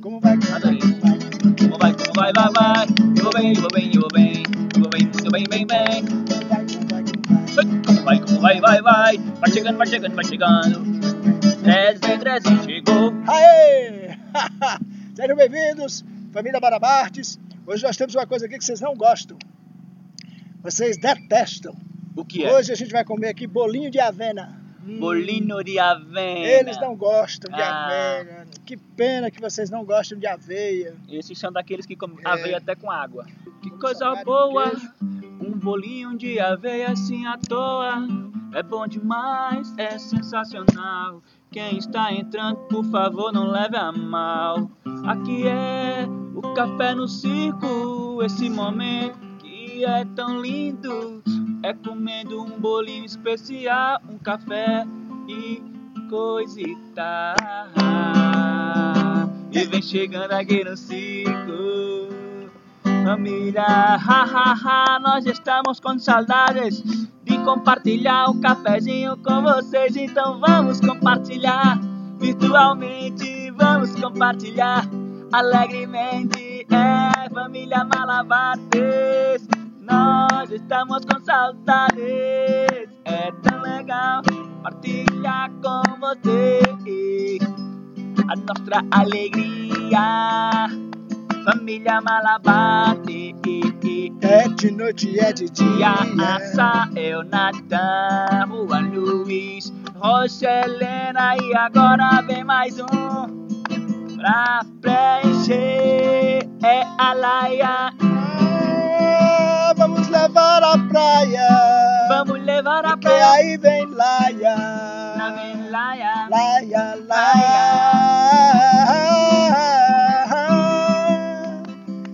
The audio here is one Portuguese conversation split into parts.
Como vai, como vai, como vai? Como vai, vai, vai. Eu vou bem, eu vou bem, eu vou bem. Eu vou bem, muito bem, bem, bem. Como vai, como vai, vai? Vai, vai, chegando, vai chegando, vai chegando. Três vem, chegou. Aê! Sejam bem-vindos, família Barabartes. Hoje nós temos uma coisa aqui que vocês não gostam. Vocês detestam. O que é? Hoje a gente vai comer aqui bolinho de avena. Hum, Bolinho de avena. Eles não gostam de Ah. avena. Que pena que vocês não gostam de aveia. Esses são daqueles que comem É. aveia até com água. Que Um coisa boa. Um bolinho de aveia assim à toa. É bom demais, é sensacional. Quem está entrando, por favor, não leve a mal. Aqui é o café no circo. Esse momento que é tão lindo. É comendo um bolinho especial, um café e coisa e vem chegando aqui no circo. Família, ha ha ha, nós estamos com saudades de compartilhar o cafezinho com vocês. Então vamos compartilhar virtualmente, vamos compartilhar alegremente. É família Malabares, nós estamos com saudades. É tão legal partilhar com vocês a nossa alegria. Família Malabate, É de noite, é de dia. Tia Asael, Natan, Juan Luiz, Roselena e agora vem mais um pra preencher. É a Laia, praia. vamos levar a praia. aí vem Laia. Lá vem Laia, Laia, Laia.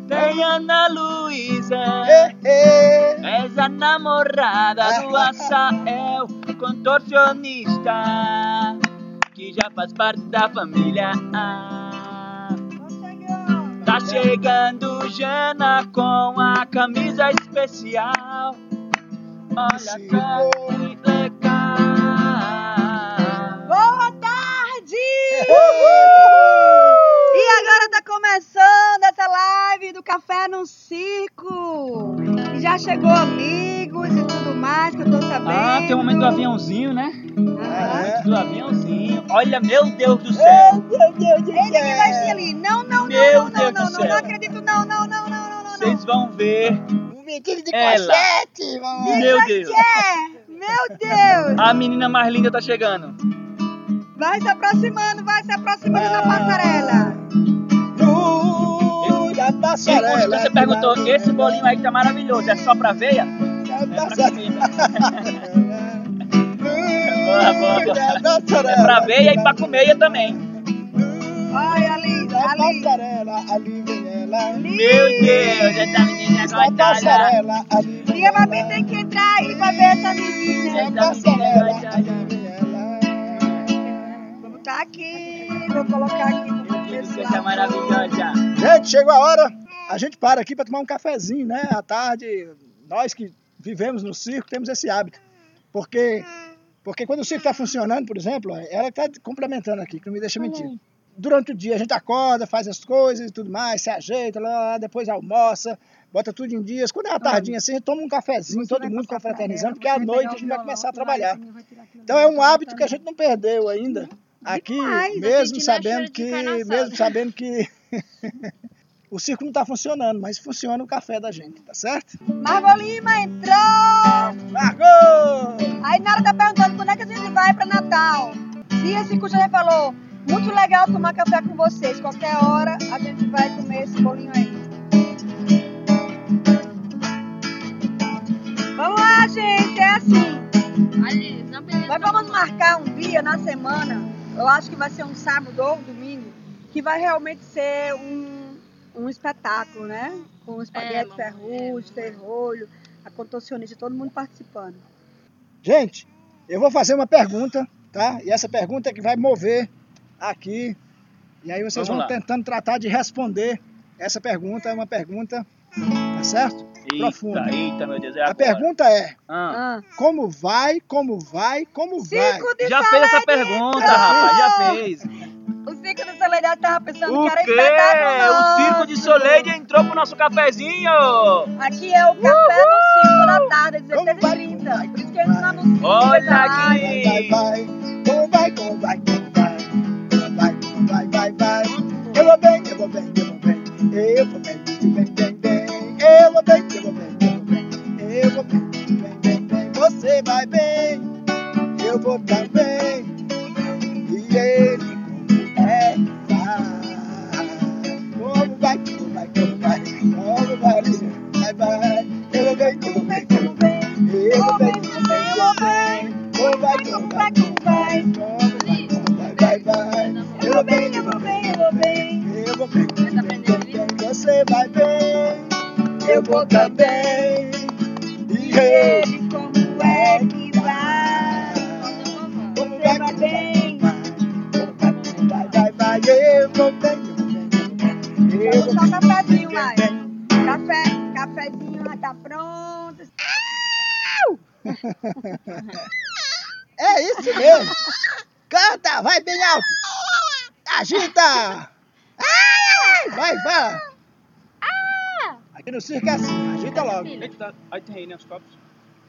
tem Ana Luísa. Eh, eh. És a namorada do Asael, contorcionista, que já faz parte da família. Tá chegando Jana com a camisa especial. Olha. Boa tarde! E agora tá começando essa live do Café no Circo. E já chegou amigos e tudo mais que eu tô sabendo. Ah, tem o momento do aviãozinho, né? Aham. É. Do aviãozinho. Olha, meu Deus do Meu céu. Deus, Deus do Ele que céu. vai ser ali. Não, não, não, Meu não, não, Deus não, não, céu. não acredito, não, não, não, não, não, não, Vocês não. vão ver. Vestido de Ela. cochete, mamãe. Meu Deus. É, meu Deus. A menina mais linda tá chegando. Vai se aproximando, vai se aproximando da passarela. Da E passarela. quando você perguntou, esse bolinho aí tá maravilhoso, é só pra veia? Da É pra comida. Boa, boa, boa. Passarela. É pra veia e pra comer também. Olha ali, Ali. passarela, ali vem ela. Meu Deus, essa menina Da coitada. passarela, ali vem ela. Babi tem que entrar aí pra ver essa menina. Da passarela, ali vem ela. Vamos tá aqui, vou colocar aqui Meu Deus, é maravilhosa. Gente, chegou a hora. A gente para aqui para tomar um cafezinho, né? À tarde, nós que vivemos no circo temos esse hábito. Porque, porque quando o circo está funcionando, por exemplo, ela está complementando aqui, que não me deixa mentir. Durante o dia a gente acorda, faz as coisas e tudo mais, se ajeita, lá, lá, depois almoça, bota tudo em dias. Quando é uma tardinha assim, a gente toma um cafezinho, todo mundo confraternizando, porque à noite a gente vai começar a trabalhar. Então é um hábito que a gente não perdeu ainda. Aqui, Demais, mesmo sabendo que, mesmo sabendo que o circo não está funcionando, mas funciona o café da gente, tá certo? Margot Lima entrou! Margot! Aí Nara tá perguntando quando é que a gente vai pra Natal. E esse curso já falou, muito legal tomar café com vocês. Qualquer hora a gente vai comer esse bolinho aí. Vamos lá, gente, é assim. Nós vamos marcar um dia na semana, eu acho que vai ser um sábado ou um domingo, que vai realmente ser um, um espetáculo, né? Com espaguete, mamãe, ferrugem, é. ferrolho, a contorcionista, todo mundo participando. Gente, eu vou fazer uma pergunta, tá? E essa pergunta é que vai mover aqui. E aí vocês Vamos vão lá. tentando tratar de responder essa pergunta. É uma pergunta, tá certo? Profunda. Eita, eita, meu Deus. É A pergunta é: Ah, Ah. como vai, como vai, como vai? Circo de já fez essa pergunta, rapaz. Já fez. O Circo de Soledade tava pensando O que era quê? espetáculo O circo de. Soleide entrou pro nosso cafezinho! Aqui é o café do circo da tarde, Como vai? 16h30. E por isso que eles não anunciam. Olha Ai, aqui! Vai, vai, vai, como vai, como vai, como vai, vai. Eu vou bem, eu vou bem, eu vou bem, eu vou bem, bem, bem, bem, eu vou bem,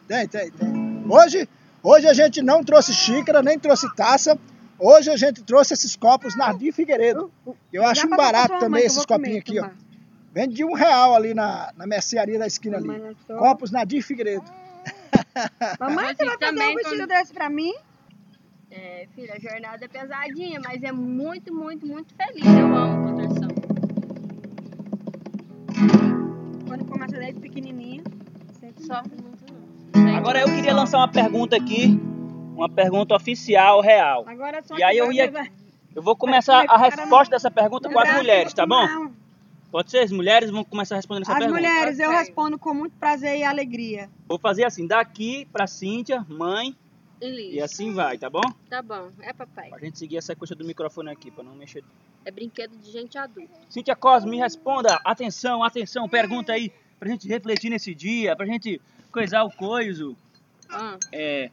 Tem, tem, tem. Hoje, hoje a gente não trouxe xícara, nem trouxe taça. Hoje a gente trouxe esses copos Nardim Figueiredo. Eu acho um barato também esses copinhos aqui, ó. Vende de um real ali na, na mercearia da esquina ali. Copos Nardim Figueiredo. Mamãe, você vai fazer também um vestido quando- desse pra mim? É, filha, a jornada é pesadinha, mas é muito, muito, muito feliz. Eu amo proteção. Quando começa desde pequenininho. sempre Sofre muito. Agora eu queria lançar uma pergunta aqui, uma pergunta oficial, real. Agora só E aí eu ia- Eu vou começar a resposta dessa pergunta com as mulheres, tá bom? Pode ser? As mulheres vão começar respondendo essa As pergunta. mulheres, eu respondo com muito prazer e alegria. Vou fazer assim, daqui pra Cíntia, mãe, e assim vai, tá bom? Tá bom, é papai. Pra gente seguir a sequência do microfone aqui, pra não mexer. É brinquedo de gente adulta. Cíntia Cosme, me responda. Atenção, atenção, pergunta aí pra gente refletir nesse dia, pra gente coisar o coiso. Ah, É.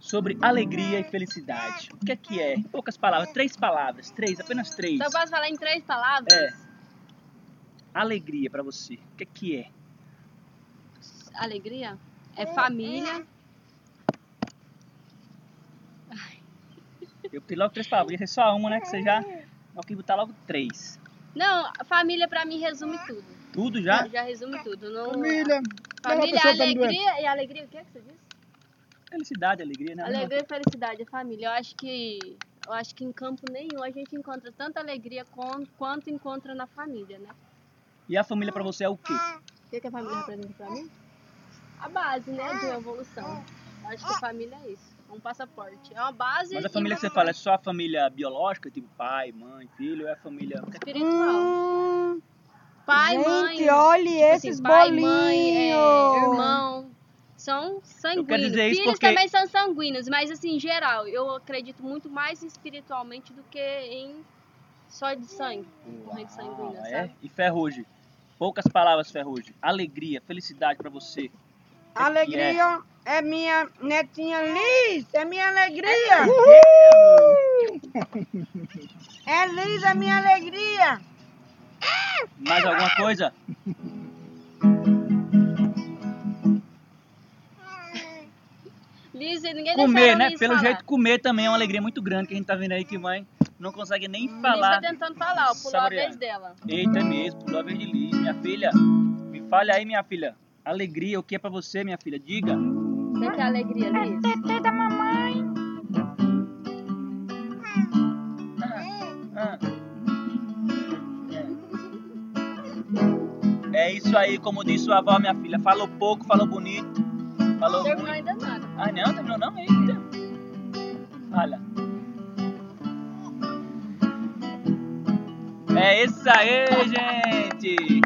Sobre alegria e felicidade. O que é que é? Em poucas palavras, três palavras, três, apenas três. então eu posso falar em três palavras? É. Alegria pra você. O que é que é? Alegria? É família. Eu pedi logo três palavras, ia ser só uma, né? Que você já. Eu quis botar logo três. Não, família pra mim resume tudo. Tudo já? Já resume tudo. Não... Família. Família, tá alegria e alegria, o que é que você disse? Felicidade, alegria, né? Alegria e felicidade, é família. Eu acho que eu acho que em campo nenhum a gente encontra tanta alegria com- quanto encontra na família, né? E a família pra você é o quê? O que, que a família representa pra mim? A base, né, de uma evolução. Eu acho que a família é isso. É um passaporte. É uma base Mas a família que você fala é só a família biológica, tipo pai, mãe, filho, ou é a família. espiritual. Pai, gente, mãe. olhe tipo esses assim, pai, bolinhos. mãe, é, irmão. São Eu quero sanguíneos. Filhos porque- também são sanguíneos, mas assim, em geral, eu acredito muito mais espiritualmente do que em só de sangue. Corrente sanguínea, Ah, é? sabe? E Ferrugem. Poucas palavras, Ferrugem. Alegria, felicidade pra você. É Alegria é minha netinha Liz, é minha alegria. É Liz, é minha alegria. É? Mais alguma coisa? Liz, ninguém Comer, né? Liz Pelo falar. jeito, comer também é uma alegria muito grande que a gente tá vendo aí que mãe não consegue nem Liz falar. tá tentando falar, ó, pulou a Saborear. vez dela. Eita, é mesmo, pulou a vez de Liz. Minha filha, me fale aí, minha filha. Alegria, o que é pra você, minha filha? Diga. Você quer alegria, Liz? Ah. Isso aí, como disse sua avó, minha filha. Falou pouco, falou bonito. Falou Terminou muito. ainda nada. Ah, não, terminou não? Eita. Olha. É isso aí, gente.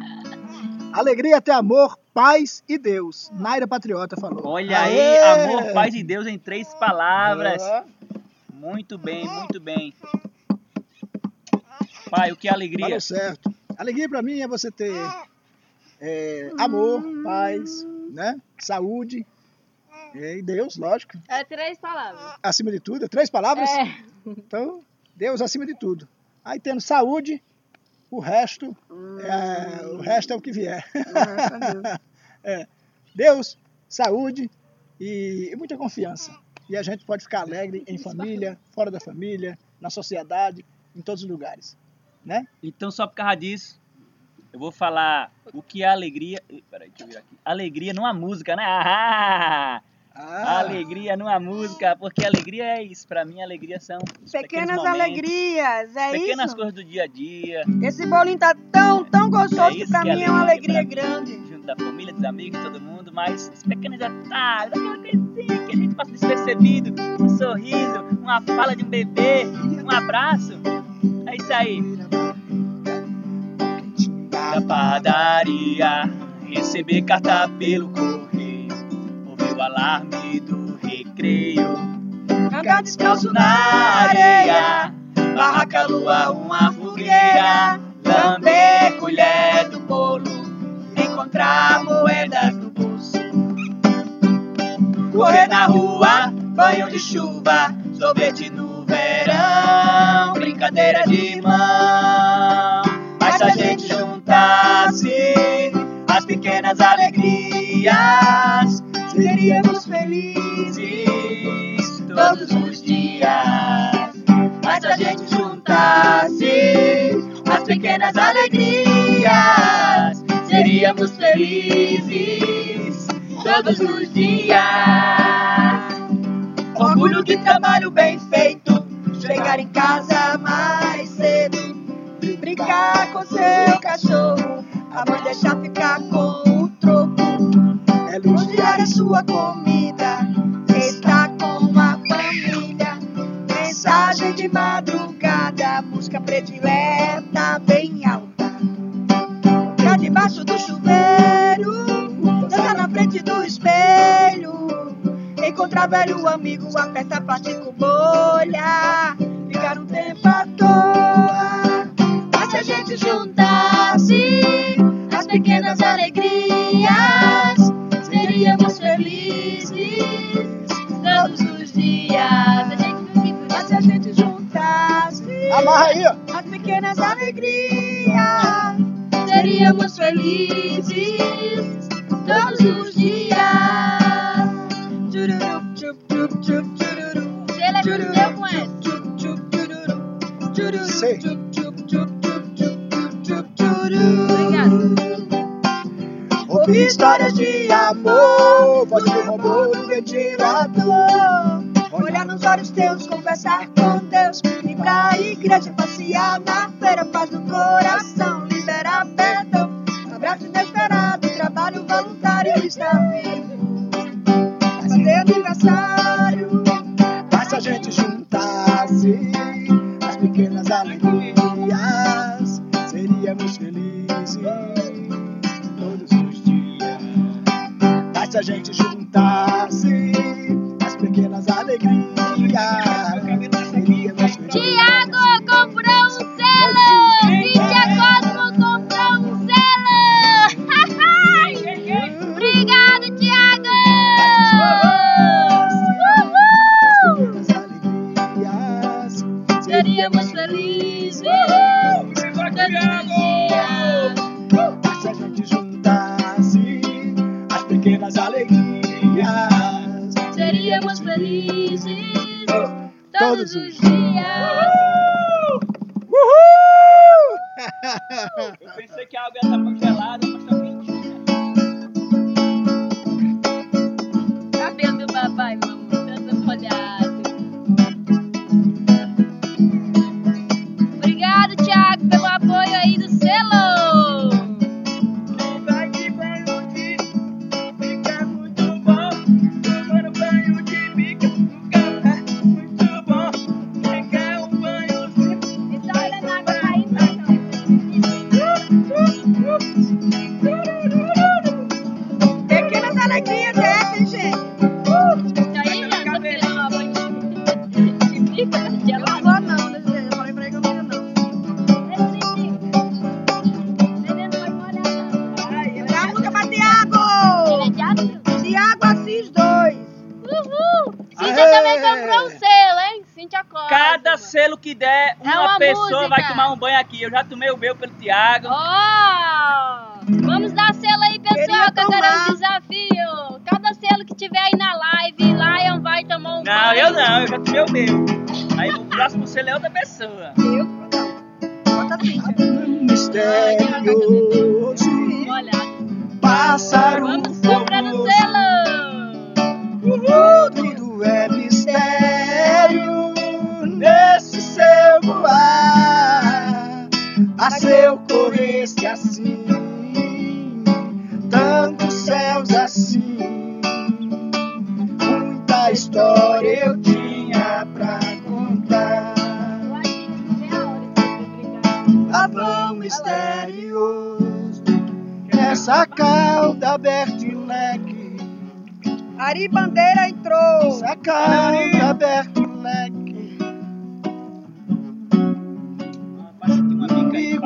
Alegria, ter amor, paz e Deus. Naira Patriota falou. Olha aí, Aê! amor, paz e Deus em três palavras. Ó, Muito bem, muito bem. Pai, o que é alegria? Falou certo. Alegria pra mim é você ter é, amor, paz, né? Saúde. E Deus, lógico. É três palavras. Acima de tudo, é três palavras. É. Então, Deus acima de tudo. Aí tendo saúde, o resto, Hum, é, o resto é o que vier. é Deus. É, Deus, saúde e, e muita confiança. E a gente pode ficar alegre em família, fora da família, na sociedade, em todos os lugares. Né? Então, só por causa disso, eu vou falar o que é alegria. Peraí, deixa eu virar aqui. Alegria numa música, né? Ah, Ah, Alegria numa música, porque alegria é isso. Pra mim, alegria são Pequenas momentos, alegrias, é pequenas isso? coisas do dia a dia. Esse bolinho tá tão, tão gostoso É que é mim é uma alegria pra mim. grande. junto da família, dos amigos, todo mundo, mas os pequenos detalhes, aquela coisinha que a gente passa despercebido, um sorriso, uma fala de um bebê, um abraço. É isso aí. Da padaria, receber carta pelo correio, ouvir o alarme do recreio, Andar descalço na areia, barraca, lua, uma fogueira, lamber colher do bolo, encontrar moedas no bolso. Correr na rua, banho de chuva, sorvete no verão, brincadeira de alegrias, seríamos felizes todos os dias. Mas se a gente juntasse as pequenas alegrias, seríamos felizes todos os dias. Orgulho de trabalho bem feito, chegar em casa sua comida, estar com a família. Mensagem de madrugada, música predileta bem alta. Cá debaixo do chuveiro, dançar na frente do espelho. Encontrar velho amigo, aperta plástico, bolha. Ficar um tempo à toa. Gente juntasse amarra aí, as pequenas alegrias, seríamos felizes. Todos os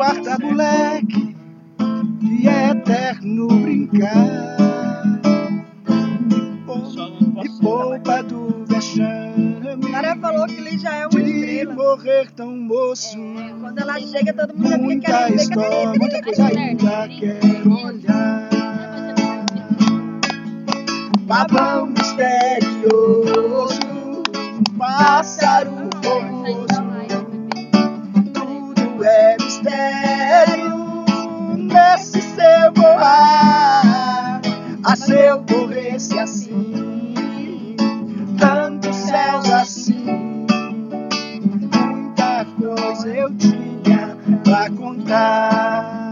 guarda moleque de eterno brincar. E pou- E poupa do O vexame cara falou que ele já é uma de estrela. morrer tão moço. É, quando ela chega, todo mundo já fica Muita querendo ver. história, muita coisa ainda quero olhar. Babão misterioso, pássaro é mistério nesse seu voar, a seu correr-se assim, tantos céus assim, muita coisa eu tinha pra contar.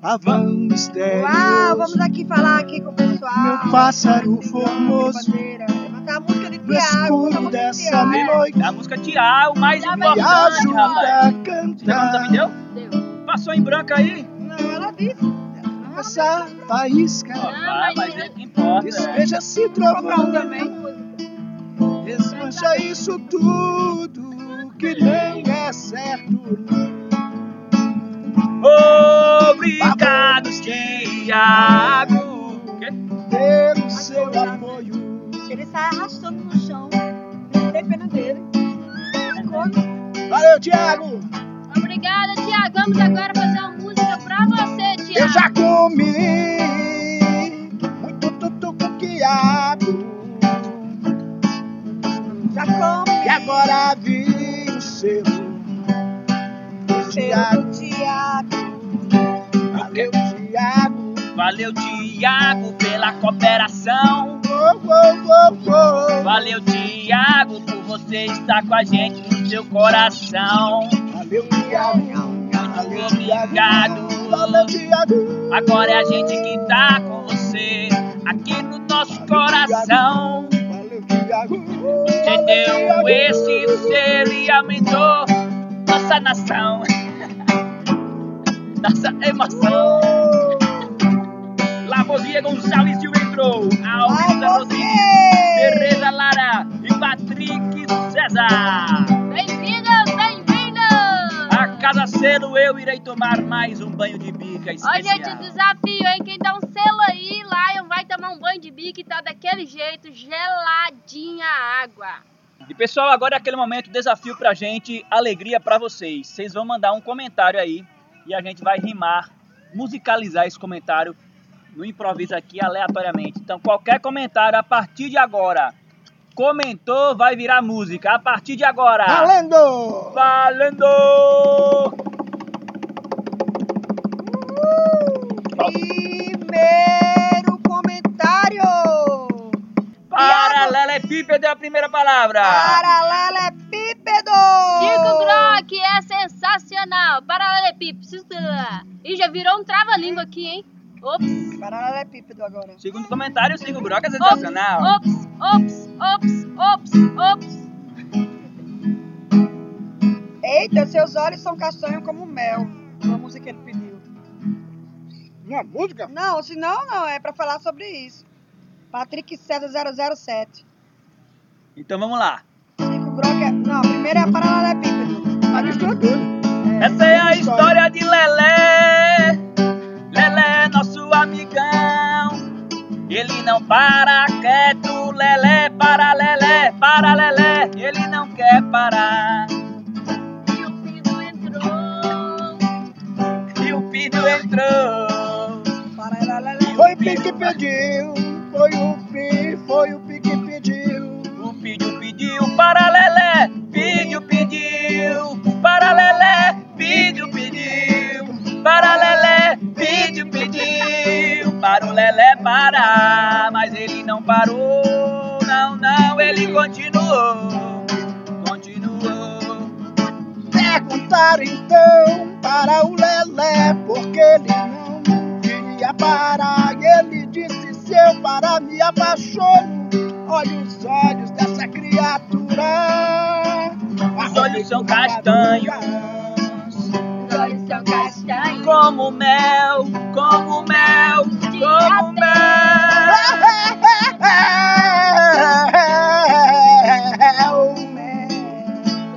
Pavão misterioso. Uau, vamos aqui falar aqui com o pessoal. Meu pássaro formoso. Bandeira. No Tiago. escuro música de dessa Tiago. noite, A música Tiago, mais Já me importante, rapaz. Você me deu? Deu. Passou em branco aí? Não, ela disse. Essa faísca Não, vai, mas é que importa. Comprar um trovão. também. Desmancha isso tudo que não é certo. Obrigado, Tiago. Quê? Pelo seu apoio. Sai arrastando no chão. Não tem pena dele. Valeu, Thiago! Obrigada, Tiago. Vamos agora fazer uma música pra você, Tiago. Eu já comi muito tutu com quiabo. Já come. E agora vi o selo. Thiago, Seu Tiago. valeu, Thiago. Valeu, Tiago, pela cooperação. Valeu, Tiago, por você estar com a gente no seu coração. Valeu, Thiago. Valeu, Obrigado. Valeu, Thiago. Agora é a gente que tá com você aqui no nosso coração. Valeu, Thiago. Você deu esse ser e aumentou nossa nação. Nossa emoção. Lavosia Gonçalves Silva Alves Vai Rodrigues! Tereza Lara e Patrick César. Bem-vindos, bem-vindos! A cada cedo eu irei tomar mais um banho de bica especial. gente, o desafio, hein? Quem dá um selo aí, Lion vai tomar um banho de bico e tá daquele jeito, geladinha a água. E pessoal, agora é aquele momento, desafio pra gente, alegria pra vocês. Vocês vão mandar um comentário aí e a gente vai rimar, musicalizar esse comentário no improviso aqui aleatoriamente. Então, qualquer comentário a partir de agora, comentou, vai virar música. A partir de agora. Valendo! Valendo! Primeiro comentário. Paralelepípedo é a primeira palavra. Paralelepípedo. Chico Grock é sensacional. Paralelepípedo. E já virou um trava-língua aqui, hein? Ops, Paralelepípedo agora. Segundo comentário, Sigo Broca é sensacional. ops, ops, ops, ops, ops. Eita, seus olhos são castanhos como mel. Uma música que ele pediu. Uma música? Não, se não, não. É pra falar sobre isso. Patrick César 007. Então vamos lá. Chico Brock é... Não, primeiro é a paralelepípedo. Tá misturando tudo. Essa é a história de Lelé. Ele não para quieto, lelé, para lelé, para lelé, ele não quer parar. E o pido entrou, e o pido entrou. Para, lelé, foi o Pido que pediu, foi o Pido, foi o pi que pediu. O pido pediu para lelé, pido pediu para lelé, pido pediu para lelé, pido pediu. Lelé parar, mas ele não parou, não, não, ele continuou, continuou. Perguntaram então para o Lelé, porque ele não queria parar. E ele disse: Se eu parar, me apaixono. Olha os olhos dessa criatura. Os olhos são castanhos. Os olhos são castanhos. Como mel, como mel, como mel.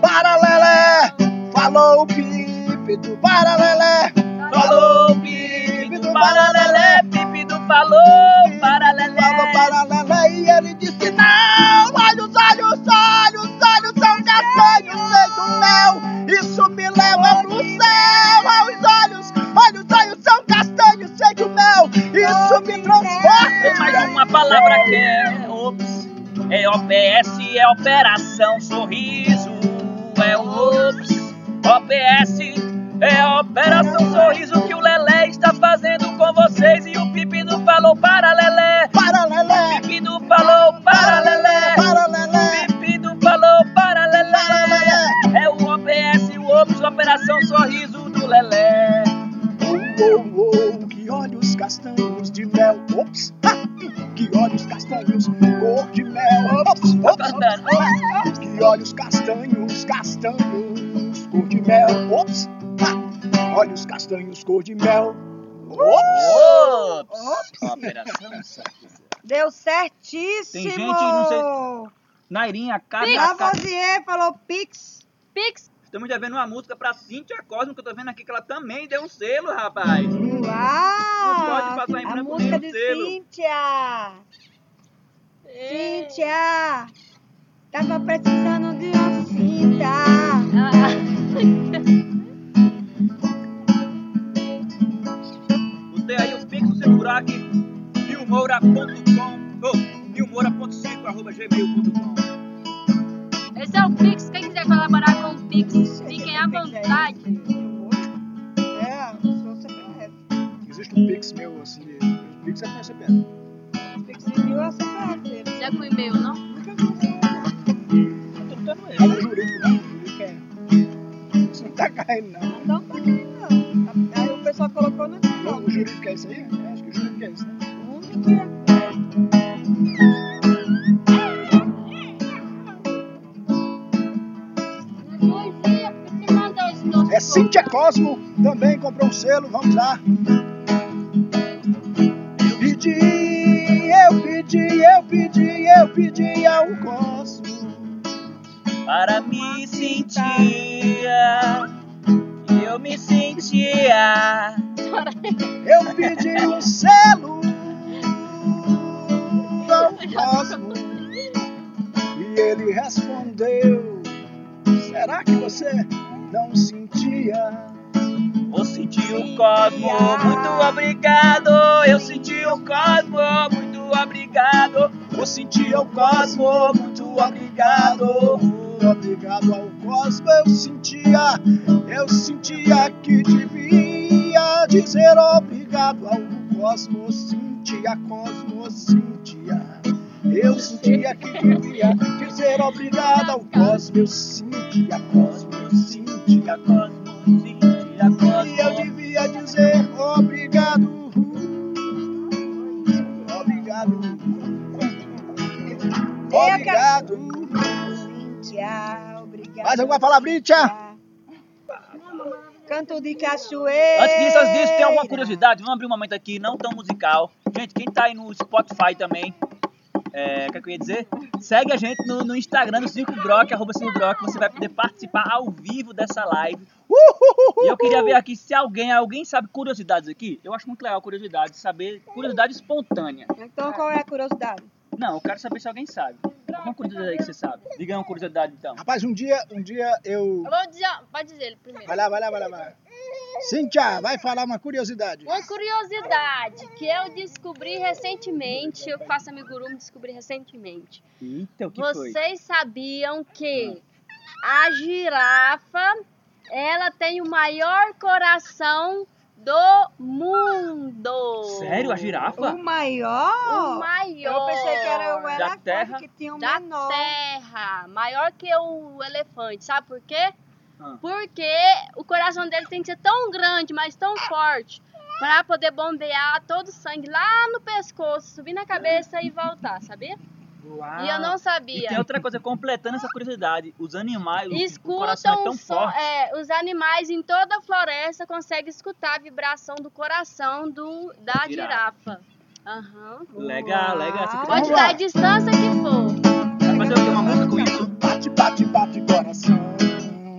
Paralelé, falou o pipe do Paralelé. Falou, pipi do paralelé, pipi do falou, paralelé. Falou Paralelé e ele disse: Não, olha os olhos, olhos, olhos são castanhos, feito mel. Isso me leva pro Operação Nairinha, cada Lavoisier falou Pix. Pix, Estamos devendo uma música pra Cíntia Cosmo, que eu tô vendo aqui que ela também deu um selo, rapaz. Uau! Não pode passar em A branco música nenhum de selo. Cíntia. É. Cíntia. Tava precisando de uma cinta. Ah, Botei aí o Pix no seu buraco, nilmoura.5 arroba gmail.com. Esse é o Pix. Quem quiser colaborar com o Pix, fiquem à vontade. É, o seu CPF. Existe um Pix meu assim, o Pix é com CPF. Pix enviou a CPF dele. Não é com e-mail, não? Eu tô É jurídico, não. O jurídico é. Isso não tá caindo, não. Aí o pessoal colocou no Não, O jurídico é isso aí? É, acho que o jurídico é isso, né? Onde que é? Cosmo, também comprou um selo, vamos lá. Alguma palavrinha? Canto de cachoeira. Antes disso, antes disso, tem alguma curiosidade? Vamos abrir um momento aqui, não tão musical. Gente, quem tá aí no Spotify também, é, o que, é que eu ia dizer? Segue a gente no, no Instagram do Circo Brock, arroba Circo Brock, você vai poder participar ao vivo dessa live. E eu queria ver aqui se alguém, alguém sabe curiosidades aqui. Eu acho muito legal a curiosidade, saber, curiosidade espontânea. Então qual é a curiosidade? Não, eu quero saber se alguém sabe. Alguma curiosidade que você sabe. Diga uma curiosidade então. Rapaz, um dia, um dia eu. Eu vou dizer, pode dizer ele primeiro. Vai lá, vai lá, vai lá, vai lá. Cíntia, vai falar uma curiosidade. Uma curiosidade que eu descobri recentemente, eu que faço amigurumi, descobri recentemente. Eita, o que foi? Vocês sabiam que a girafa, ela tem o maior coração do mundo. Sério, a girafa? O maior? O maior. Eu pensei que era o Da elefante terra? que tinha um da menor. terra, maior que o elefante, sabe por quê? Ah. Porque o coração dele tem que ser tão grande, mas tão forte, para poder bombear todo o sangue lá no pescoço, subir na cabeça e voltar, sabia? Uau. E eu não E sabia. tem outra coisa, completando essa curiosidade, os animais, o- o Escutam coração é tão o som- forte. é, os animais em toda a floresta conseguem escutar a vibração do coração do, da girafa. girafa. Aham. Legal, legal. Uau. Pode dar a distância que for. Vai fazer o quê? Uma música com isso? Bate, bate, bate coração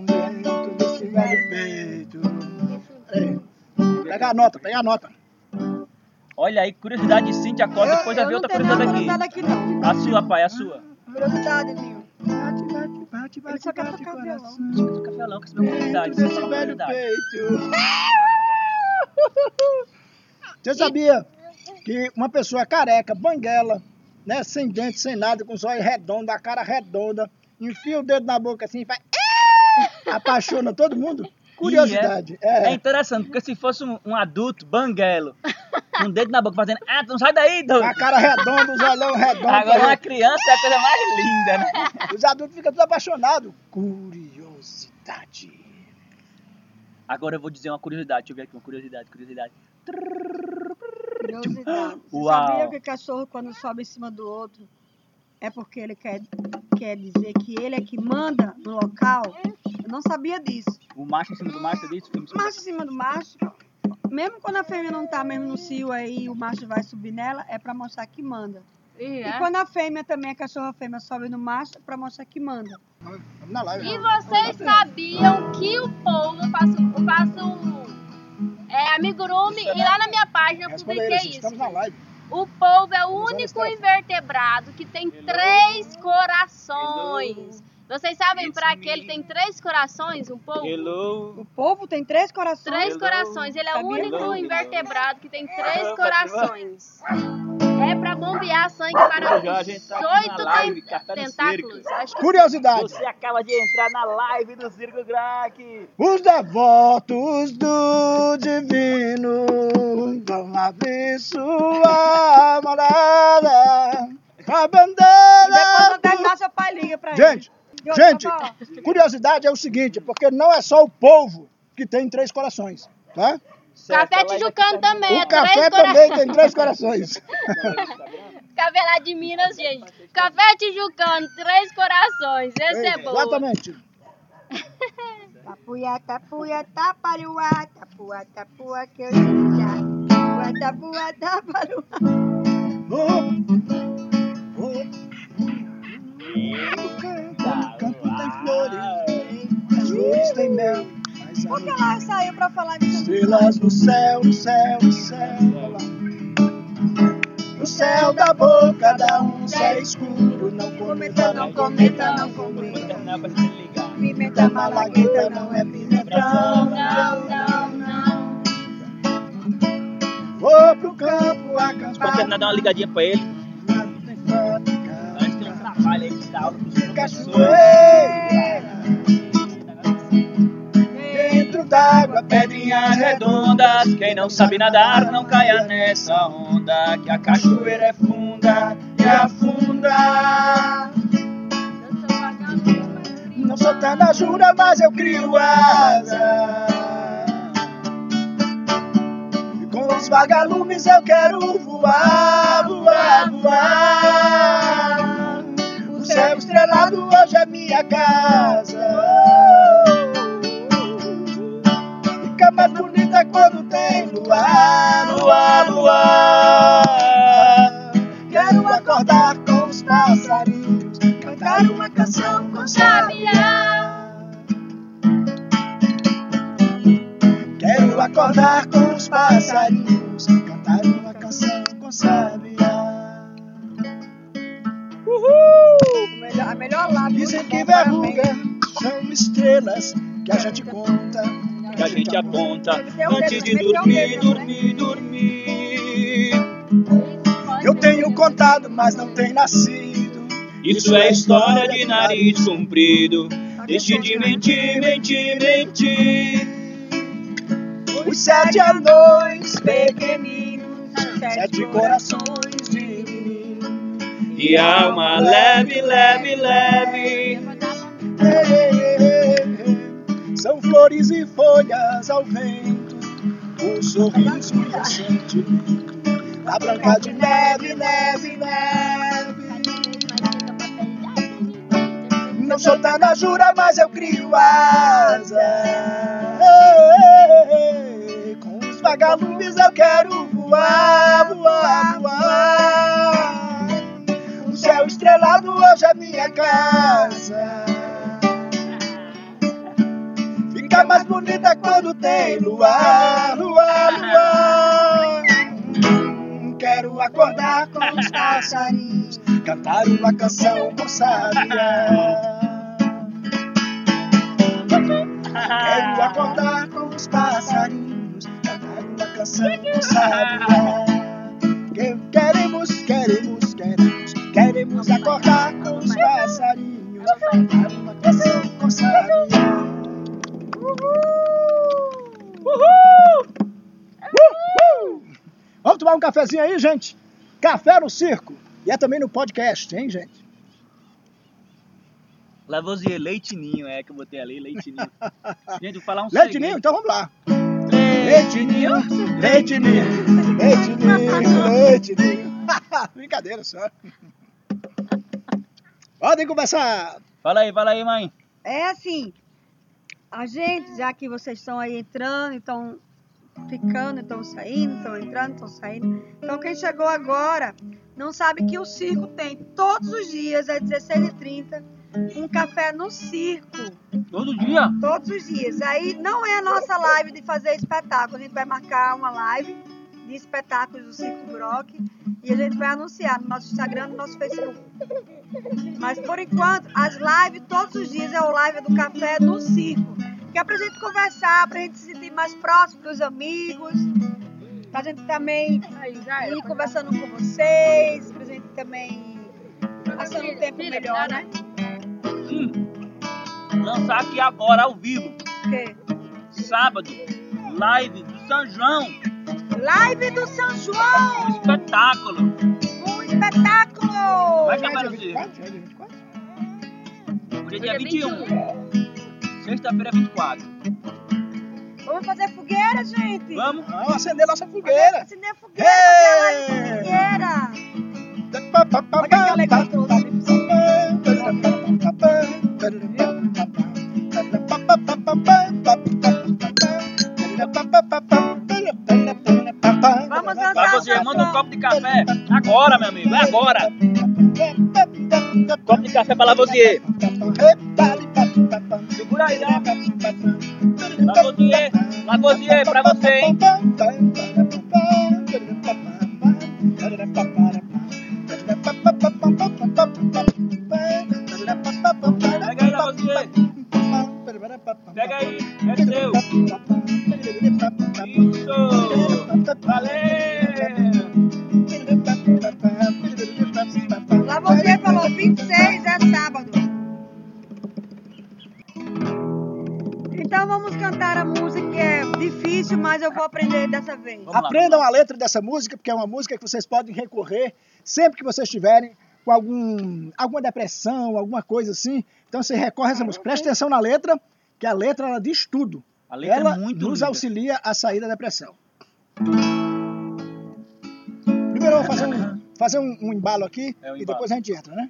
dentro desse velho peito. Pega a nota, pega a nota. Olha aí, curiosidade de Cintia Costa, depois eu ver não outra curiosidade aqui. aqui não. A sua, pai, a sua. Curiosidade, Ninho. Bate, bate, bate, Ele bate, só quer bate tocar violão, que é uma curiosidade. É desse uma velho curiosidade. peito. Você sabia que uma pessoa careca, banguela, né, sem dente, sem nada, com os olhos redondos, a cara redonda, enfia o dedo na boca assim e faz... Apaixona todo mundo? Curiosidade. É É. interessante, porque se fosse um, um adulto banguelo, um dedo na boca fazendo, ah, tu não sai daí, doido. A cara redonda, os olhão redondos. Agora uma criança é a coisa mais linda, né? Os adultos ficam todos apaixonados. Curiosidade. Agora eu vou dizer uma curiosidade, deixa eu ver aqui uma curiosidade, curiosidade. Curiosidade. Você Uau. sabia que cachorro, quando sobe em cima do outro, é porque ele quer, quer dizer que ele é que manda no local? Eu não sabia disso. O macho em cima do macho, você disse? Macho em cima do macho, mesmo quando a fêmea não tá mesmo no cio aí, o macho vai subir nela, é pra mostrar que manda. E, E quando a fêmea também, a cachorra fêmea sobe no macho, é pra mostrar que manda. Vamos na live. E vocês sabiam que o povo, eu faço, eu faço é, amigurumi e lá na minha página eu publiquei gente, isso. estamos na live. O polvo é o único invertebrado que tem três corações. Vocês sabem pra que ele tem três corações, um polvo? Hello. O povo tem três corações. Três Hello. corações. Ele é o Sabia único não? invertebrado que tem três Hello, corações. É pra bombear sangue para tá os live, oito Café no tentáculos. Que Curiosidade. Você acaba de entrar na live do Circo Crack. Os devotos do divino vão abrir sua morada a E depois bandeira. seu pai liga pra ele. Gente, E outra, gente, curiosidade é o seguinte, porque não é só o povo que tem três corações, tá? Café Tijucano também, é O café três corações. também tem três corações. Café lá de Minas, gente. Café Tijucano, três corações. Esse é bom. Exatamente. Tapuia, tapuia, tapariuá, tapua, tapua, que eu já. Tapua, tapua, taparuá. Estrelas no céu, no céu, no céu. No céu da boca da onça é escuro. Não cometa, não cometa, não cometa. Pimenta malagueta não é pimentão. Não, não, não. Vou pro campo acampar. terminar, dar uma ligadinha pra ele. Quem não sabe nadar, não caia nessa onda. Que a cachoeira é funda E afunda. Mas crio Não sou tanajura, mas eu crio asa. Com os vagalumes eu quero mas não tem nascido. Isso é história de nariz comprido. Deixe de mentir, mentir, mentir. Os sete anões, Pequeninos, sete corações de mim. E alma leve, leve, leve. São flores e folhas ao vento, o sorriso e o sentimento da branca de neve, neve, neve. Não sou jura, mas eu crio asa. Com os vagalumes eu quero voar, voar, voar. O céu estrelado hoje é minha casa. Fica mais bonita quando tem luar, luar, luar. Quero acordar com os passarinhos, cantar uma canção com. Quero acordar com os passarinhos, cantar uma canção com. Que- Queremos, queremos, queremos, queremos acordar com os passarinhos, cantar uma canção com sábia. Uhul! Vamos tomar um cafezinho aí, gente? Café no circo. E é também no podcast, hein, gente? Lavoisier, leitinho, é que eu botei ali, leitinho. Gente, vou falar um segredo. ninho, então vamos lá. Leite ninho, leite ninho. Brincadeira só. Podem começar. Fala aí, fala aí, mãe. É assim, a gente, já que vocês estão aí entrando, estão ficando, estão saindo, estão entrando, estão saindo. Então quem chegou agora não sabe que o circo tem todos os dias, às 16h30, um café no circo. Todo dia. Todos os dias. Aí não é a nossa live de fazer espetáculo. A gente vai marcar uma live de espetáculos do Circo Brock e a gente vai anunciar no nosso Instagram e no nosso Facebook. Mas por enquanto, as lives todos os dias é o live do café no circo. Que é pra gente conversar, pra gente se mais próximo dos amigos, pra gente também ir conversando com vocês, pra gente também passando um tempo melhor, né? Hum. Lançar aqui agora, ao vivo. Porque Sábado, live do São João. live do São Um João! espetáculo. Um espetáculo! Vai Hoje é acabar dia no 24? circo. Hoje é dia 24? Hoje é dia 21. Sexta-feira, 24. Vamos fazer fogueira, gente? Vamos? Vamos acender nossa Vamos fogueira. acender a fogueira, fazer a live de fogueira. Olha que legal trouxe. Vamos dançar Vai você, manda um copo de café. Agora, meu amigo, é agora. Copo de café pra Lavoisier. Segura aí, né? Lavoisier, Lavoisier, pra você, hein? Dessa música, porque é uma música que vocês podem recorrer sempre que vocês estiverem com algum, alguma depressão, alguma coisa assim. Então você recorre a essa música. Preste atenção na letra, que a letra ela diz tudo. A letra ela é muito nos linda. auxilia a sair da depressão. Primeiro eu vou fazer um, fazer um, um embalo aqui É, um e embalo. depois a gente entra, né?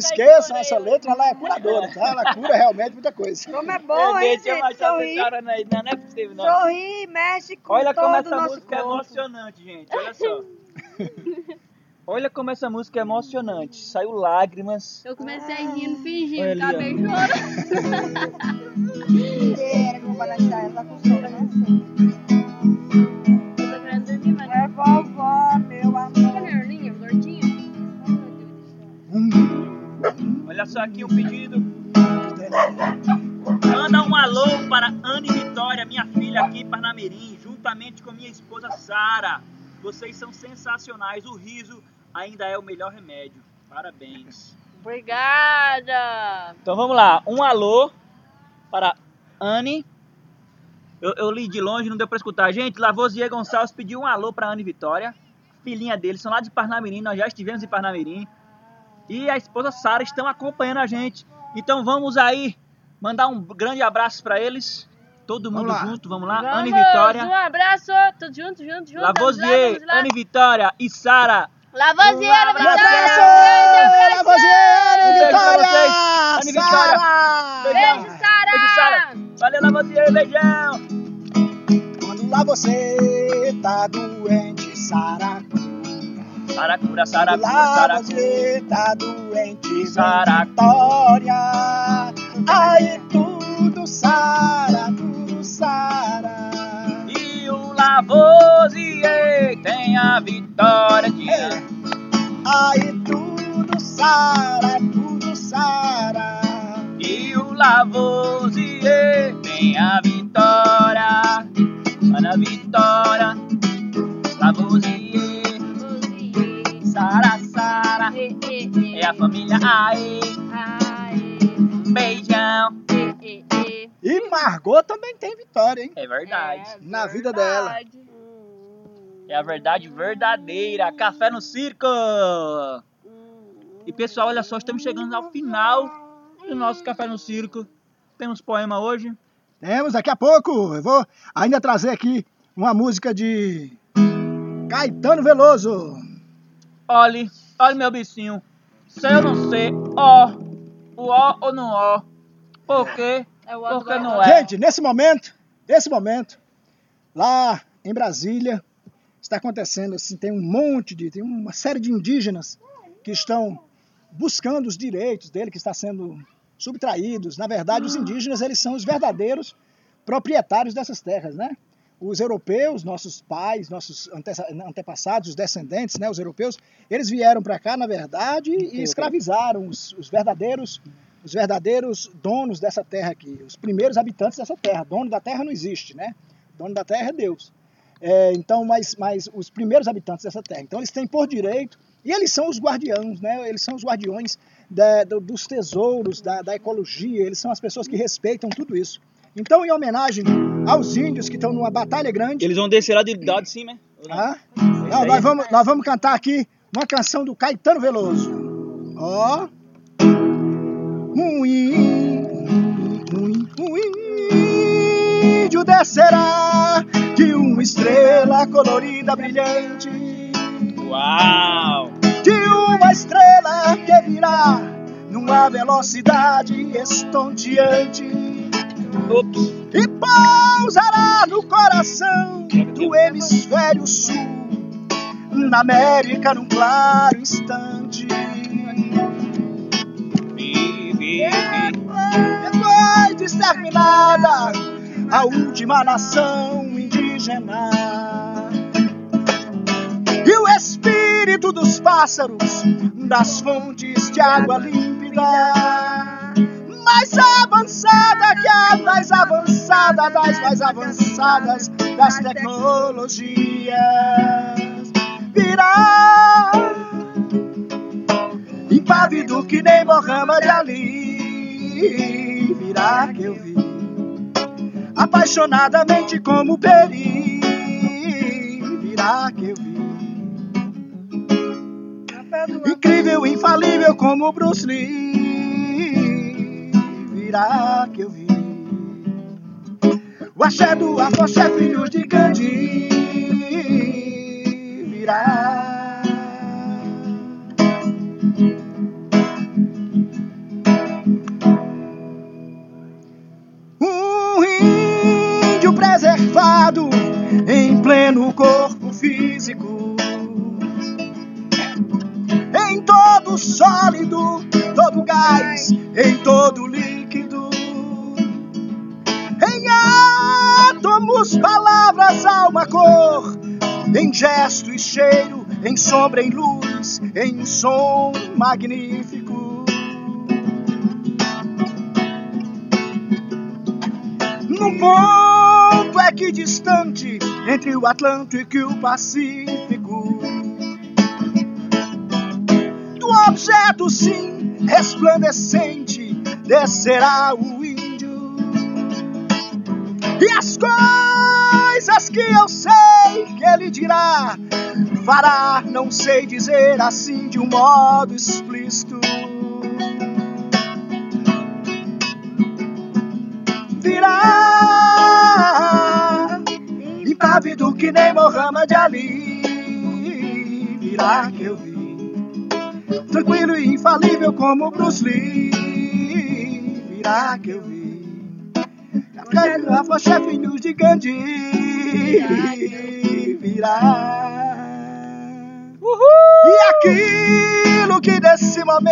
esqueçam, chorei. essa letra ela é curadora, tá? Ela cura realmente muita coisa. Como é bom, hein, gente? Sorrir. Não, não é possível, não. sorrir mexe com Olha como todo o essa nosso música é corpo. emocionante, gente. Olha só. Olha como essa música é emocionante. Saiu lágrimas. Eu comecei rindo, fingindo, acabei chorando. aqui um pedido. Manda um alô para Anne Vitória, minha filha aqui em Parnamirim, juntamente com minha esposa Sara. Vocês são sensacionais. O riso ainda é o melhor remédio. Parabéns. Obrigada. Então vamos lá. Um alô para Anne. Eu, eu li de longe, não deu para escutar. Gente, Lavoisier Gonçalves pediu um alô para Anne Vitória, filhinha dele. São lá de Parnamirim, nós já estivemos em Parnamirim. E a esposa Sara estão acompanhando a gente. Então vamos aí mandar um grande abraço para eles. Todo mundo Vamos junto, vamos lá. Vamos, Anne Vitória, Um abraço. Tudo junto, junto, junto. Lavoisier, vamos Anne Vitória e Sara. lá. Lavoisier, Um Um Vitória. abraço! Abraço. Lavoisier, Beijo pra Vitória! vocês. Anne Vitória. Beijo, Sara. Beijo, Sara. Valeu, Lavoisier, beijão. Quando lá você tá doente, Sara Sara cura, Sara cura, Sara você tá doente, Sara Vitória Aí tudo Sara, tudo Sara E o Lavoisier tem a vitória de É. Aí tudo Sara, tudo Sara E o Lavoisier tem a vitória. A família aí. Ai, beijão. eh. E Margot também tem vitória, hein? É verdade. É Na vida dela. verdade. É a verdade verdadeira. Café no circo. E pessoal, olha só, estamos chegando ao final do nosso Café no Circo. Temos poema hoje. Temos daqui a pouco, eu vou ainda trazer aqui uma música de Caetano Veloso Olhe, olhe meu bichinho. Se eu não sei, ó, o ó ou não ó. Por quê? É o Porque não é. Gente, nesse momento, nesse momento, lá em Brasília, está acontecendo assim, tem um monte de, tem uma série de indígenas que estão buscando os direitos dele que está sendo subtraídos. Na verdade, os indígenas, eles são os verdadeiros proprietários dessas terras, né? Os europeus, nossos pais, nossos ante- antepassados, os descendentes, né, os europeus, eles vieram para cá, na verdade, e escravizaram os, os verdadeiros os verdadeiros donos dessa terra aqui, os primeiros habitantes dessa terra. Dono da terra não existe, né? Dono da terra é Deus. É, então, mas, mas os primeiros habitantes dessa terra. Então, eles têm por direito, e eles são os guardiãos, né? Eles são os guardiões da- do- dos tesouros, da, da ecologia, eles são as pessoas que respeitam tudo isso. Então, em homenagem aos índios que estão numa batalha grande, Eles vão descer lá de, lá de cima, né? Ah, não, nós, vamos, nós vamos cantar aqui uma canção do Caetano Veloso. Ó. Um índio, um índio descerá de uma estrela colorida brilhante, Uau! de uma estrela que virá numa velocidade estonteante E pousará no coração do hemisfério sul, na América num claro instante. Depois de exterminada a última nação indígena. E o espírito dos pássaros, das fontes de água límpida, mais avançada que a mais avançada das mais avançadas das tecnologias, virá impávido que nem Mohamed Ali, virá que eu vi, apaixonadamente como Peri, virá que eu vi. Incrível, infalível como Bruce Lee, virá que eu vi. O axé do afoxé, filhos de Gandhi, virá. Em sombra, em luz, em som magnífico. Num ponto equidistante entre o Atlântico e o Pacífico. Do objeto, sim, resplandecente, descerá o índio. E as coisas que eu sei que ele dirá, fará, não sei dizer assim de um modo explícito. Virá impávido que nem Mohamed Ali. Virá que eu vi, tranquilo e infalível como Bruce Lee. Virá que eu vi, a chefinhos de Gandhi. Virá. E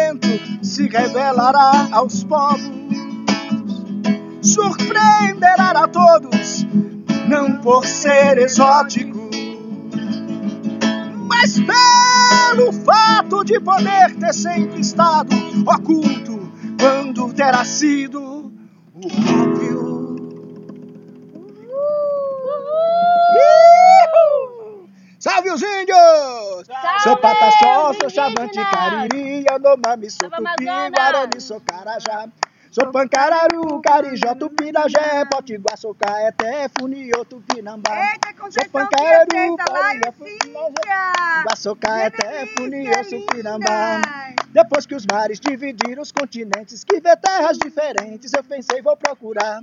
momento se revelará aos povos surpreenderá a todos, não por ser exótico, mas pelo fato de poder ter sempre estado oculto quando terá sido o óbvio. Sou Pataxó, sou! Chavante, Cariri, Yanomami, sou Tupi! Guarani, sou Carajá. Sou Pancararu, Carijó, Tupinagé, Potiguar, sou Caeté, Funiô, Tupinambá. Sou Pancararu, lá Carijó, Tupinagé. Guaçou, Caeté, Funiô, Tupinambá. Depois que os mares dividiram os continentes, que vê terras diferentes, eu pensei, vou procurar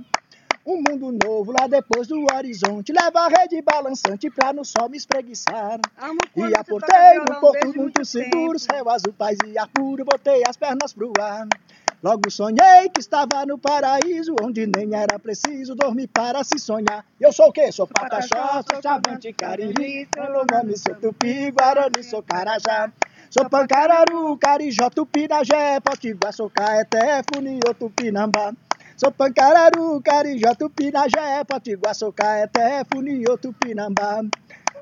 um mundo novo lá depois do horizonte. Leva a rede balançante pra no sol me espreguiçar. E aportei no porto muito muito seguro, céu azul, paz e ar puro, botei as pernas pro ar. Logo sonhei que estava no paraíso, onde nem era preciso dormir para se sonhar. Eu sou o quê? Sou Pataxó, sou Chavante, Cariri, sou nome, sou Tupi, Guarani, sou Carajá. Sou Pancararu, Carijó, Tupinagé, Potiguar, sou Caeté, Funiô, Tupinambá. Sou Pancararu, Carijó, Tupinagé, Potiguar, Caeté, Funiô, Tupinambá.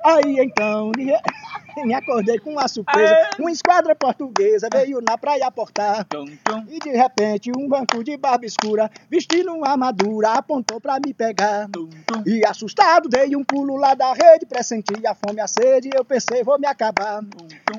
Aí então me, acordei com uma surpresa. Uma esquadra portuguesa veio na praia portar. Tum, tum. E de repente um banco de barba escura, vestindo uma armadura, apontou pra me pegar. Tum. E assustado dei um pulo lá da rede, pressenti a fome a sede, eu pensei vou me acabar.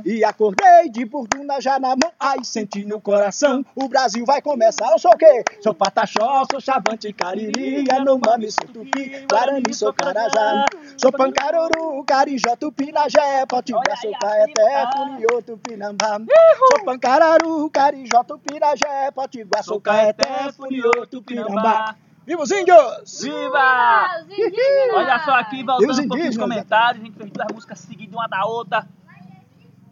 E acordei de burduna já na mão, aí senti no coração, o Brasil vai começar. Eu sou o quê? Sou Pataxó, sou Chavante, Cariri, Yanomami, sou Tupi, Guarani, sou Carajá. Sou Pancaruru, Carijó, Tupinagé, Potiguar, sou Caeté, Funiô, Tupinambá. Sou Pancararu, Carijó, Tupinagé, Potiguar, sou Caeté, Funiô, Tupinambá. Viva os índios! Viva! Olha só aqui, voltando um pouquinho os indígenas, comentários. A gente fez duas músicas seguidas uma da outra.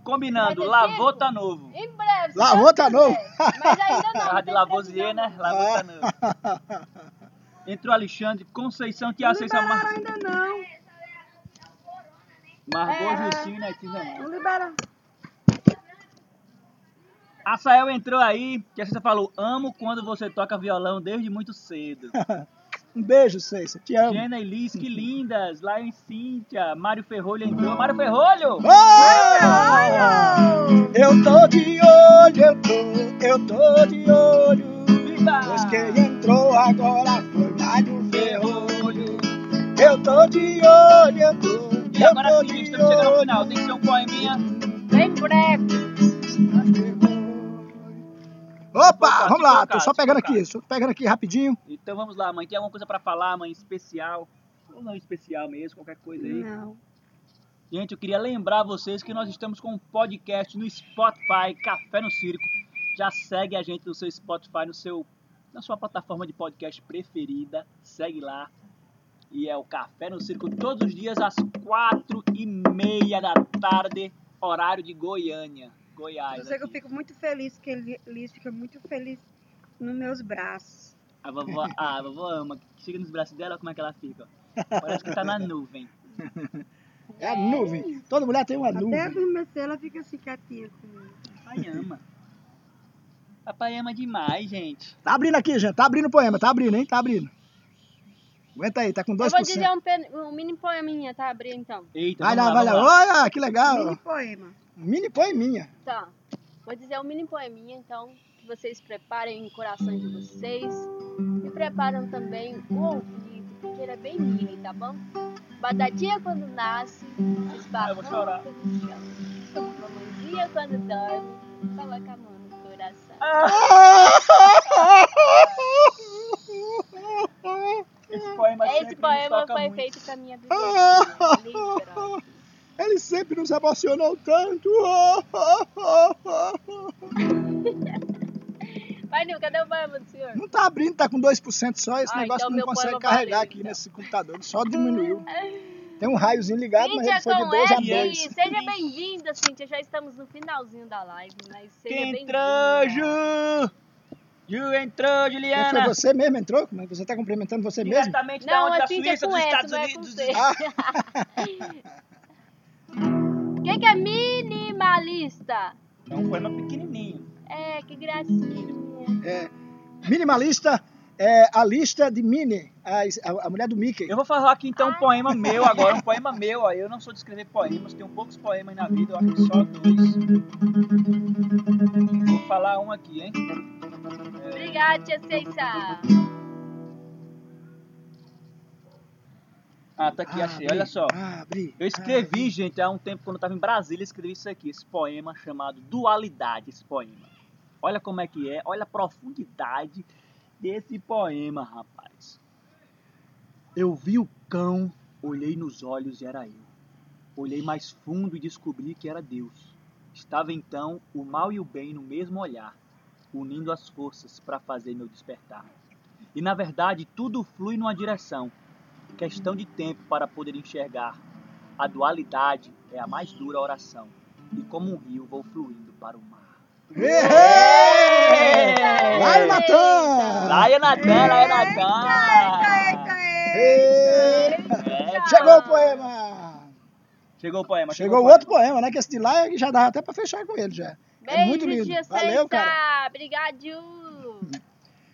Combinando, tempo? tá novo. Em breve. Lavou tá novo. Mas ainda não. Carro de Lavoisier, né? Lavô tá novo. Entrou Alexandre, Conceição, Tia Não Ceiça, liberaram Mar... ainda não. Margot, É. Justina e Tia Não liberaram. Açael entrou aí, Tia Ceiça falou, amo quando você toca violão desde muito cedo. Um beijo, Ceiça. Te amo. Jenna e Liz, que lindas. Lá em Cíntia. Mário Ferrolho entrou. Mário Ferrolho! Ah! Eu tô de olho, eu tô, eu tô de olho. Viva! Pois quem entrou agora foi Mário Ferrolho. Eu tô de olho, eu tô, E agora sim, de estamos chegando ao final. Tem que ser um poeminha. Em breve. Opa, vamos lá, tô só pegando aqui, só pegando aqui rapidinho. Então vamos lá, mãe. Tem alguma coisa pra falar, mãe? Especial? Ou não especial mesmo, qualquer coisa aí. Não. Gente, eu queria lembrar vocês que nós estamos com um podcast no Spotify, Café no Circo. Já segue a gente no seu Spotify, no seu, na sua plataforma de podcast preferida. Segue lá. E é o Café no Circo todos os dias às quatro e meia da tarde, horário de Goiânia, Goiás. Eu sei que eu fico muito feliz, que ele- Liz fica muito feliz nos meus braços. A vovó, a vovó ama. Chega nos braços dela, como é que ela fica? Parece que tá na nuvem. É a nuvem. Toda mulher tem uma Até nuvem. adormecer ela fica assim quietinha comigo. Papai ama. Papai ama demais, gente. Tá abrindo aqui, gente. Tá abrindo o poema. Tá abrindo, hein? Tá abrindo. Aguenta aí, tá com 2%. Eu vou dizer um, pe- um mini poeminha, tá? Abrir então. Eita, Vai lá, vai lá. Olha, que legal. Mini poema. Mini poeminha. Tá. Vou dizer um mini poeminha, então, que vocês preparem o coração de vocês. E preparam também o ouvido, porque ele é bem mini, tá bom? Batatinha quando nasce, Ah, esbarrando no chão. Mamãozinha quando dorme, coloca a mão no coração. Esse poema Esse poema foi muito. feito com a minha vida. Ele sempre nos emocionou tanto. Vai, Nil, cadê o poema do senhor? Não tá abrindo, tá com 2% só. Esse Ah, negócio então não consegue carregar valeu, aqui então. nesse computador. Só diminuiu. Tem um raiozinho ligado, mas ele Cíntia foi de com 2 a F, 2. seja bem-vinda, Cíntia. Já estamos no finalzinho da live, mas seja bem-vinda. Entrou, Ju? Entrou, Quem Juliana. foi você mesmo? Entrou? Como é que você tá cumprimentando você mesmo? Diretamente da Não, onde? a Da é Suíça, com dos Estados é Unidos. Ah, O que, que é minimalista? É um poema pequenininho. É, que gracinha. é, minimalista é a lista de Minnie, a, a- a mulher do Mickey. Eu vou falar aqui então um poema meu agora, um poema meu. Ó. Eu não sou de escrever poemas, tenho poucos poemas na vida, eu acho que só dois. Vou falar um aqui, hein? Obrigada, tia Ceissa. Ah, tá aqui, achei. Olha só. Eu escrevi, gente, há um tempo, quando eu estava em Brasília, escrevi isso aqui, esse poema chamado Dualidade, esse poema. Olha como é que é, olha a profundidade desse poema, rapaz. Eu vi o cão, olhei nos olhos e era eu. Olhei mais fundo e descobri que era Deus. Estava então o mal e o bem no mesmo olhar, unindo as forças para fazer meu despertar. E na verdade tudo flui numa direção, questão de tempo para poder enxergar. A dualidade é a mais dura oração, e como um rio vou fluindo para o mar. Vai, Natan! Laia Natan, Laia Natan! É, Chegou o poema! Chegou o poema. Chegou o outro poema, né? Que esse de lá já dava até pra fechar com ele já. É Beijo, muito lindo. tia Valeu, Ceissa. cara. Obrigado.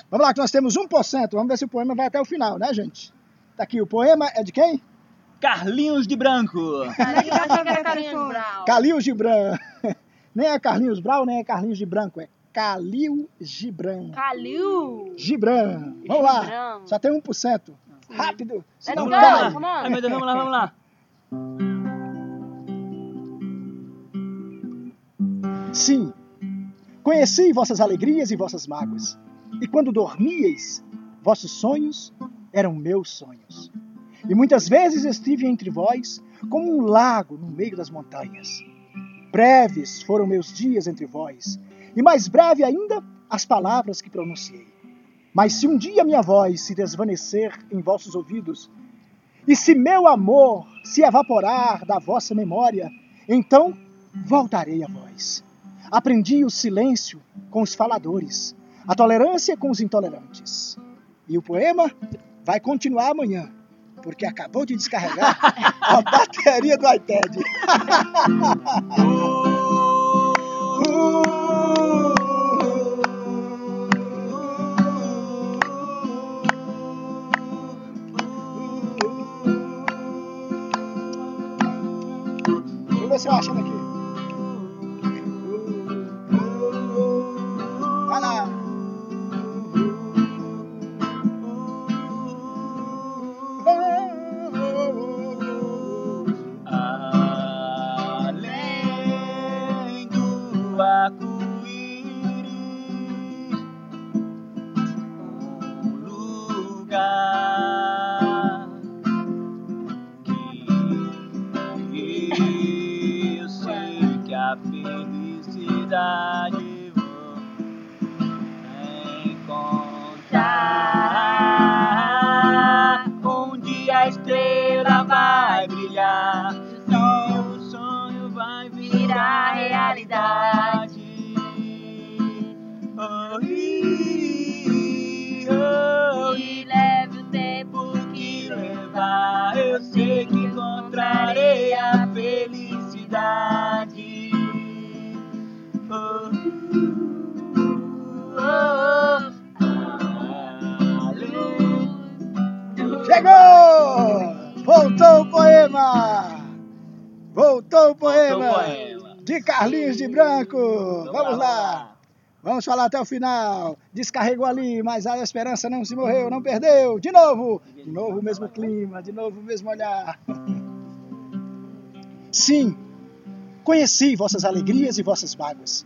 Vamos lá, que nós temos 1%. Vamos ver se o poema vai até o final, né, gente? Tá aqui, o poema é de quem? Carlinhos de Branco. Brown. Calil Gibran. Nem é Carlinhos Brau, nem é Carlinhos de Branco, é Calil Gibran. Calil. Gibran. Vamos lá. Gibran. Só tem 1%. Rápido. Let's Senão on. meu Deus, vamos lá, vamos lá. Sim, conheci vossas alegrias e vossas mágoas. E quando dormíeis, vossos sonhos eram meus sonhos. E muitas vezes estive entre vós como um lago no meio das montanhas. Breves foram meus dias entre vós, e mais breve ainda as palavras que pronunciei. Mas se um dia minha voz se desvanecer em vossos ouvidos, e se meu amor se evaporar da vossa memória, então voltarei a vós. Aprendi o silêncio com os faladores, a tolerância com os intolerantes. E o poema vai continuar amanhã, porque acabou de descarregar a bateria do iPad. Chegou! Voltou o poema! Voltou o poema! De Carlinhos de Branco! Vamos lá! Vamos falar até o final. Descarregou ali, mas a esperança não se morreu, não perdeu. De novo! De novo o mesmo clima, de novo o mesmo olhar. Sim, conheci vossas alegrias e vossas mágoas.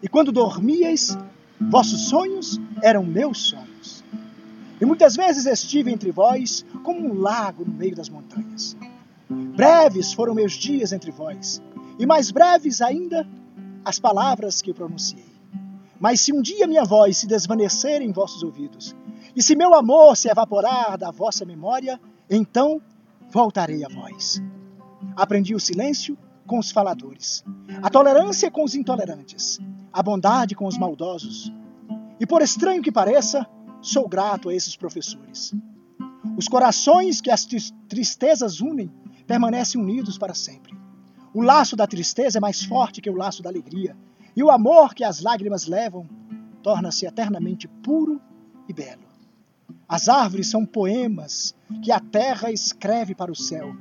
E quando dormieis, vossos sonhos eram meus sonhos. E muitas vezes estive entre vós como um lago no meio das montanhas. Breves foram meus dias entre vós, e mais breves ainda as palavras que eu pronunciei. Mas se um dia minha voz se desvanecer em vossos ouvidos, e se meu amor se evaporar da vossa memória, então voltarei a vós. Aprendi o silêncio com os faladores, a tolerância com os intolerantes, a bondade com os maldosos. E por estranho que pareça, sou grato a esses professores. Os corações que as tristezas unem permanecem unidos para sempre. O laço da tristeza é mais forte que o laço da alegria, e o amor que as lágrimas levam torna-se eternamente puro e belo. As árvores são poemas que a terra escreve para o céu.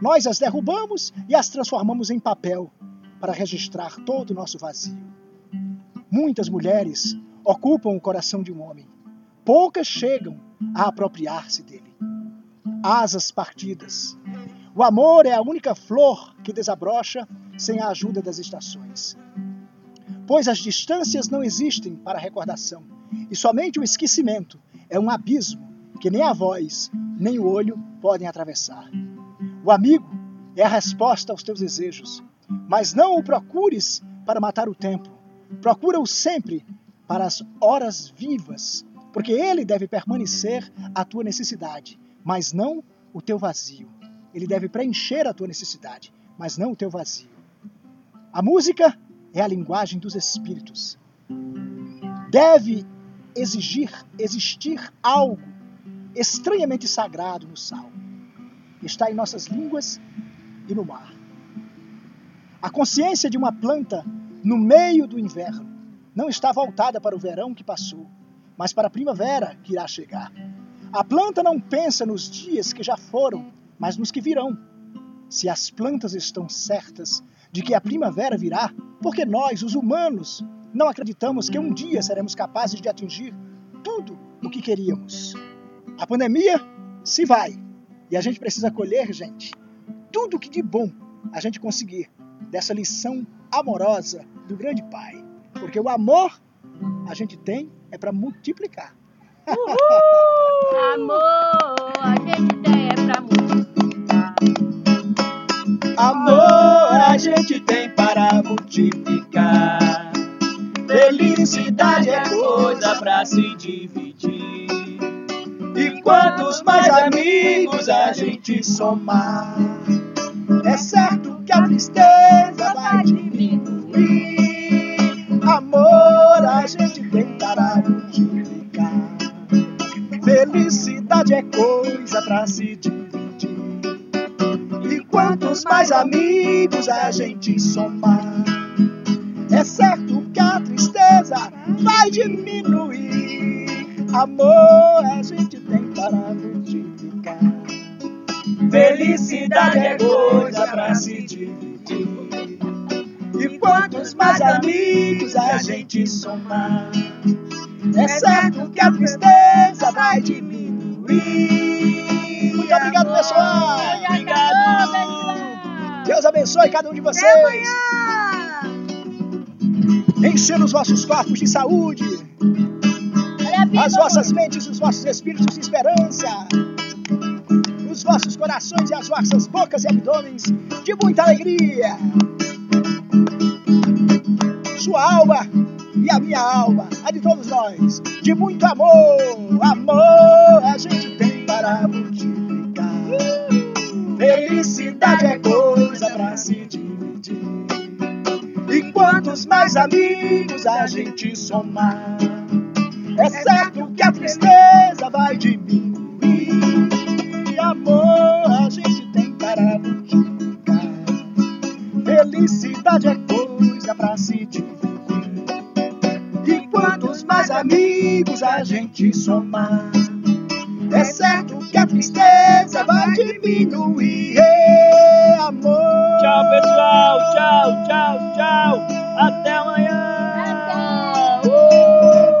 Nós as derrubamos e as transformamos em papel para registrar todo o nosso vazio. Muitas mulheres ocupam o coração de um homem, poucas chegam a apropriar-se dele. Asas partidas, o amor é a única flor que desabrocha sem a ajuda das estações. Pois as distâncias não existem para recordação, e somente o esquecimento é um abismo que nem a voz nem o olho podem atravessar. O amigo é a resposta aos teus desejos, mas não o procures para matar o tempo. Procura-o sempre para as horas vivas, porque ele deve permanecer a tua necessidade, mas não o teu vazio. Ele deve preencher a tua necessidade, mas não o teu vazio. A música é a linguagem dos espíritos. Deve exigir, existir algo estranhamente sagrado no sal. Está em nossas línguas e no mar. A consciência de uma planta no meio do inverno não está voltada para o verão que passou, mas para a primavera que irá chegar. A planta não pensa nos dias que já foram mas nos que virão. Se as plantas estão certas de que a primavera virá, porque nós, os humanos, não acreditamos que um dia seremos capazes de atingir tudo o que queríamos. A pandemia se vai e a gente precisa colher, gente, tudo o que de bom a gente conseguir dessa lição amorosa do grande Pai. Porque o amor a gente tem é para multiplicar. Uhul! amor a gente tem é para multiplicar. Amor a gente tem para multiplicar. Felicidade é coisa para se dividir. E quantos mais amigos a gente somar, é certo que a tristeza vai diminuir. Felicidade é coisa para se dividir. Quantos mais amigos a gente somar, é certo que a tristeza vai diminuir. Amor a gente tem para multiplicar. Felicidade é coisa para se dividir. E quantos mais amigos a gente somar, é certo que a tristeza vai diminuir. Muito obrigado, pessoal. Obrigado. Deus abençoe cada um de vocês. Enchendo os vossos corpos de saúde. As vossas mentes, os vossos espíritos de esperança. Os vossos corações e as vossas bocas e abdômenes de muita alegria. Sua alma e a minha alma, a de todos nós, de muito amor. Amor a gente tem para multiplicar. Felicidade é coisa pra se dividir. E quantos mais amigos a gente somar, é certo que a tristeza vai diminuir. Amor a gente tem para multiplicar. Felicidade é coisa pra se dividir. Quantos mais amigos a gente somar, é certo que a tristeza vai diminuir. Amor. Tchau, pessoal. Tchau, tchau, tchau. Até amanhã. Até. Uh!